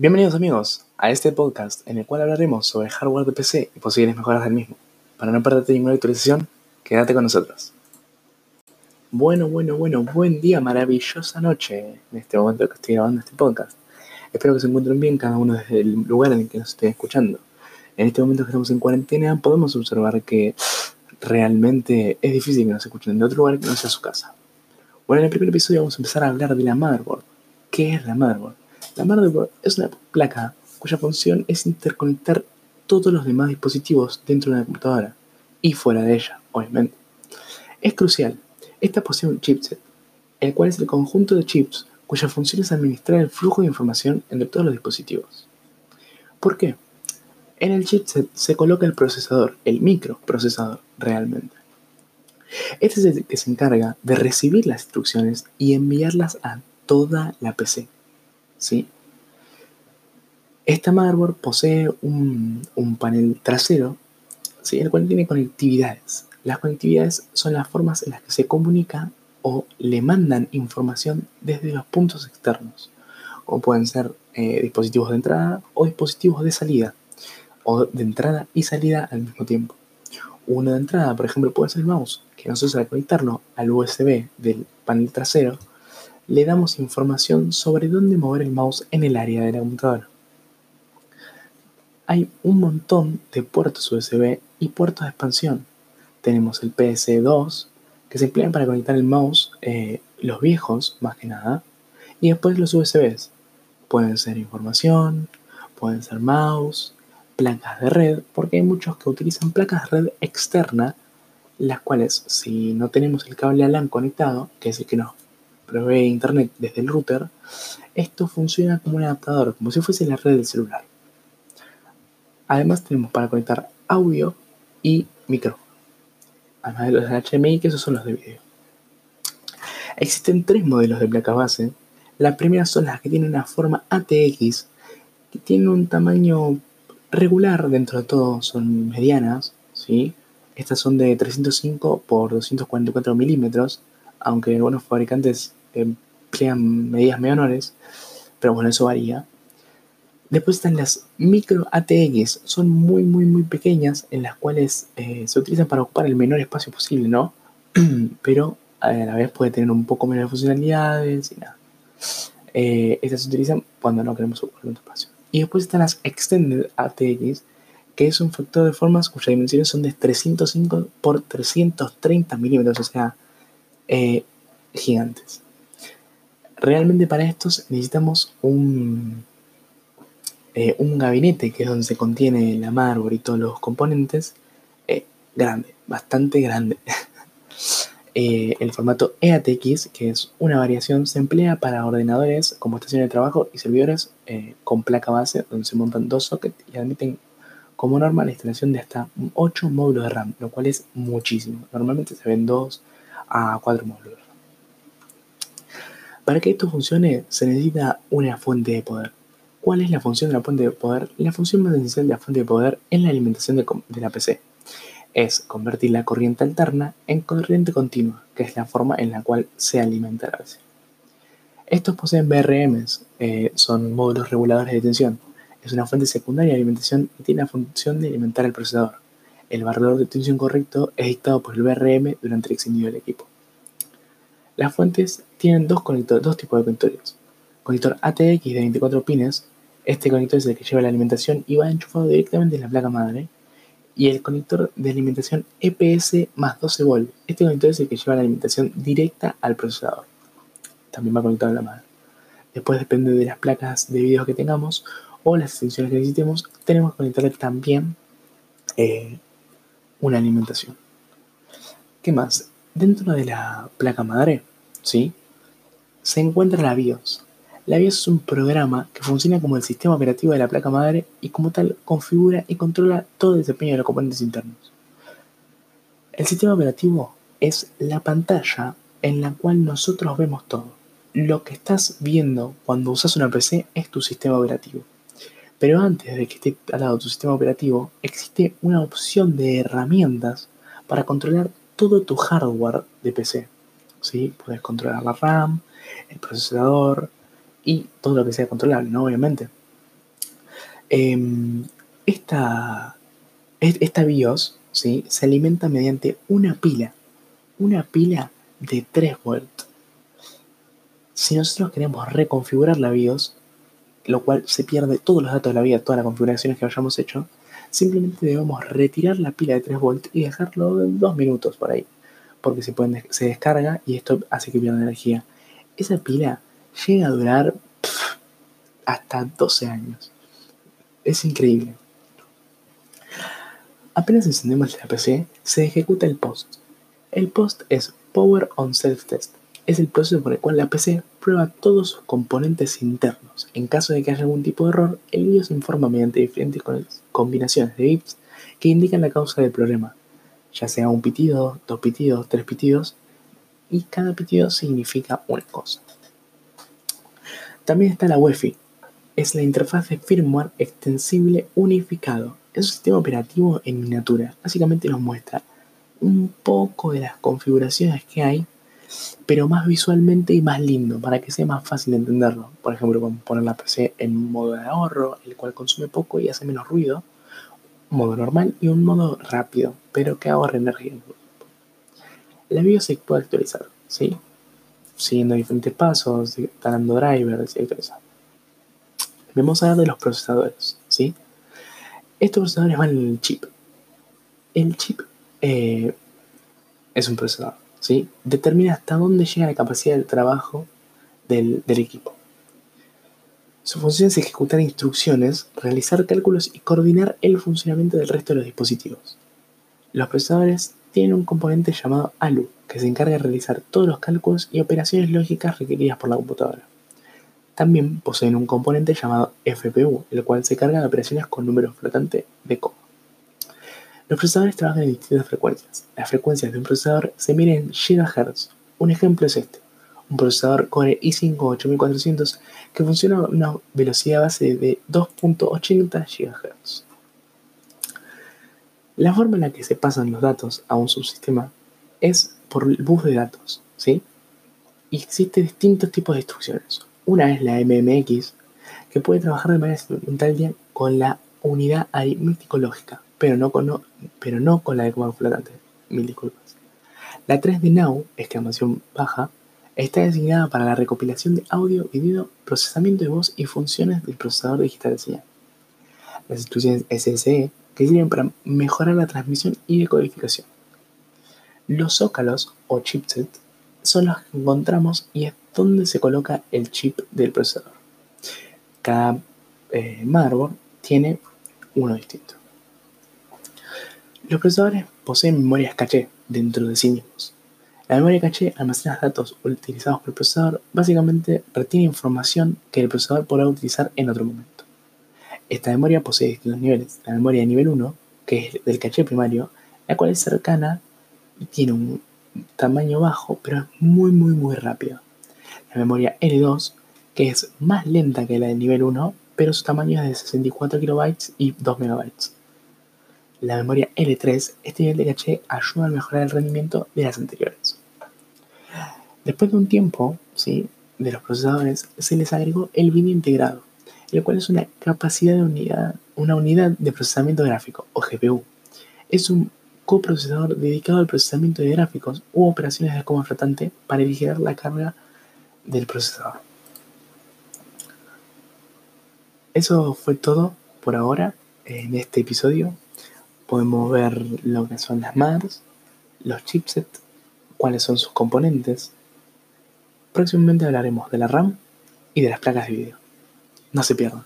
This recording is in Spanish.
Bienvenidos amigos a este podcast en el cual hablaremos sobre hardware de PC y posibles mejoras del mismo. Para no perderte ninguna actualización, quédate con nosotros. Bueno, bueno, bueno, buen día, maravillosa noche en este momento que estoy grabando este podcast. Espero que se encuentren bien cada uno desde el lugar en el que nos estén escuchando. En este momento que estamos en cuarentena podemos observar que realmente es difícil que nos escuchen de otro lugar que no sea su casa. Bueno, en el primer episodio vamos a empezar a hablar de la motherboard. ¿Qué es la motherboard? La motherboard es una placa cuya función es interconectar todos los demás dispositivos dentro de una computadora y fuera de ella, obviamente. Es crucial. Esta posee un chipset, el cual es el conjunto de chips cuya función es administrar el flujo de información entre todos los dispositivos. ¿Por qué? En el chipset se coloca el procesador, el microprocesador realmente. Este es el que se encarga de recibir las instrucciones y enviarlas a toda la PC. ¿Sí? Esta motherboard posee un, panel trasero, ¿sí? el cual tiene conectividades. Las conectividades son las formas en las que se comunica o le mandan información desde los puntos externos, como pueden ser eh, dispositivos de entrada o dispositivos de salida o de entrada y salida al mismo tiempo. Uno de entrada, por ejemplo, puede ser el mouse, que nosotros al conectarlo al USB del panel trasero, le damos información sobre dónde mover el mouse en el área de la computadora. Hay un montón de puertos USB y puertos de expansión. Tenemos el PS2, que se emplean para conectar el mouse, eh, los viejos más que nada, y después los USBs. Pueden ser información, pueden ser mouse, placas de red, porque hay muchos que utilizan placas de red externa, las cuales si no tenemos el cable LAN conectado, que es el que nos provee internet desde el router, esto funciona como un adaptador, como si fuese la red del celular. Además tenemos para conectar audio y micro, además de los de HDMI, que esos son los de video. Existen tres modelos de placa base. La primera son las que tienen una forma ATX, que tienen un tamaño regular dentro de todo, son medianas, ¿sí? Estas son de 305 por 244 milímetros, aunque algunos fabricantes emplean medidas menores, pero bueno, eso varía. Después están las micro ATX, son muy, muy, muy pequeñas, en las cuales eh, se utilizan para ocupar el menor espacio posible, ¿no? pero a la vez puede tener un poco menos de funcionalidades y nada. Eh, estas se utilizan cuando no queremos ocupar tanto espacio. Y después están las Extended ATX, que es un factor de formas cuyas dimensiones son de 305 por 330 milímetros, o sea, eh, gigantes. Realmente para estos necesitamos un, eh, un gabinete, que es donde se contiene la mármol y todos los componentes, eh, grande, bastante grande. Eh, el formato EATX, que es una variación, se emplea para ordenadores como estaciones de trabajo y servidores con placa base, donde se montan dos sockets y admiten como norma la instalación de hasta 8 módulos de RAM, lo cual es muchísimo. Normalmente se ven 2 a 4 módulos. Para que esto funcione se necesita una fuente de poder. ¿Cuál es la función de la fuente de poder? La función más esencial de la fuente de poder es la alimentación de la PC es convertir la corriente alterna en corriente continua, que es la forma en la cual se alimenta la PC. Estos poseen BRMs, eh, son módulos reguladores de tensión. Es una fuente secundaria de alimentación y tiene la función de alimentar el procesador. El valor de tensión correcto es dictado por el BRM durante el extendido del equipo. Las fuentes tienen dos, conectores, dos tipos de conectores. Conector ATX de 24 pines. Este conector es el que lleva la alimentación y va enchufado directamente en la placa madre y el conector de alimentación EPS más 12 volt. Este conector es el que lleva la alimentación directa al procesador. También va conectado a la madre. Después depende de las placas de video que tengamos o las extensiones que necesitemos, tenemos que conectarle también eh, una alimentación. ¿Qué más? Dentro de la placa madre, ¿sí? Se encuentra la BIOS. La BIOS es un programa que funciona como el sistema operativo de la placa madre y como tal configura y controla todo el desempeño de los componentes internos. El sistema operativo es la pantalla en la cual nosotros vemos todo. Lo que estás viendo cuando usas una PC es tu sistema operativo. Pero antes de que esté al lado tu sistema operativo, existe una opción de herramientas para controlar todo tu hardware de PC. ¿Sí? Puedes controlar la RAM, el procesador, y todo lo que sea controlable, ¿no? Obviamente. Em, esta, esta BIOS ¿sí? se alimenta mediante una pila, una pila de 3 volts. Si nosotros queremos reconfigurar la BIOS, lo cual se pierde todos los datos de la BIOS, todas las configuraciones que hayamos hecho, simplemente debemos retirar la pila de 3 volts y dejarlo dos minutos por ahí, porque se, se descarga y esto hace que pierda energía. Esa pila llega a durar hasta 12 años. Es increíble. Apenas encendemos la PC, se ejecuta el post. El post es Power on Self Test. Es el proceso por el cual la PC prueba todos sus componentes internos. En caso de que haya algún tipo de error, el BIOS informa mediante diferentes combinaciones de bits que indican la causa del problema, ya sea un pitido, dos pitidos, tres pitidos, y cada pitido significa una cosa. También está la UEFI, es la interfaz de firmware extensible unificado. Es un sistema operativo en miniatura. Básicamente nos muestra un poco de las configuraciones que hay, pero más visualmente y más lindo, para que sea más fácil de entenderlo. Por ejemplo, poner la PC en modo de ahorro, el cual consume poco y hace menos ruido, modo normal y un modo rápido, pero que ahorra energía. La BIOS se puede actualizar, ¿sí? Siguiendo diferentes pasos, instalando drivers y actualizando. Vamos a hablar de los procesadores, ¿sí? Estos procesadores van en el chip. El chip eh, es un procesador, ¿sí? Determina hasta dónde llega la capacidad del trabajo del, del equipo. Su función es ejecutar instrucciones, realizar cálculos y coordinar el funcionamiento del resto de los dispositivos. Los procesadores tienen un componente llamado ALU, que se encarga de realizar todos los cálculos y operaciones lógicas requeridas por la computadora. También poseen un componente llamado FPU, el cual se carga de operaciones con números flotantes de coma. Los procesadores trabajan en distintas frecuencias. Las frecuencias de un procesador se miden en GHz. Un ejemplo es este, un procesador Core i5 8400 que funciona a una velocidad base de 2.80 GHz. La forma en la que se pasan los datos a un subsistema es por el bus de datos, ¿sí? Y existen distintos tipos de instrucciones. Una es la MMX, que puede trabajar de manera simultánea con la unidad aritmético-lógica, pero, no con, pero no con la de comando flotante. Mil disculpas. La 3 de Now, exclamación baja, está designada para la recopilación de audio, video, procesamiento de voz y funciones del procesador digital de señal. Las instrucciones SSE, que sirven para mejorar la transmisión y decodificación. Los zócalos o chipsets son los que encontramos y es donde se coloca el chip del procesador. Cada eh, motherboard tiene uno distinto. Los procesadores poseen memorias caché dentro de sí mismos. La memoria caché almacena datos utilizados por el procesador, básicamente retiene información que el procesador podrá utilizar en otro momento. Esta memoria posee distintos niveles. La memoria de nivel 1, que es del caché primario, la cual es cercana y tiene un tamaño bajo, pero es muy muy muy rápido. La memoria L2, que es más lenta que la del nivel 1, pero su tamaño es de 64 KB y 2 MB. La memoria L3, este nivel de caché ayuda a mejorar el rendimiento de las anteriores. Después de un tiempo ¿sí? de los procesadores, se les agregó el vídeo integrado, el cual es una capacidad de unidad, una unidad de procesamiento gráfico, o GPU. Es un coprocesador dedicado al procesamiento de gráficos u operaciones de coma flotante para vigilar la carga del procesador. Eso fue todo por ahora en este episodio. Podemos ver lo que son las MARs, los chipsets, cuáles son sus componentes. Próximamente hablaremos de la RAM y de las placas de vídeo. No se pierdan.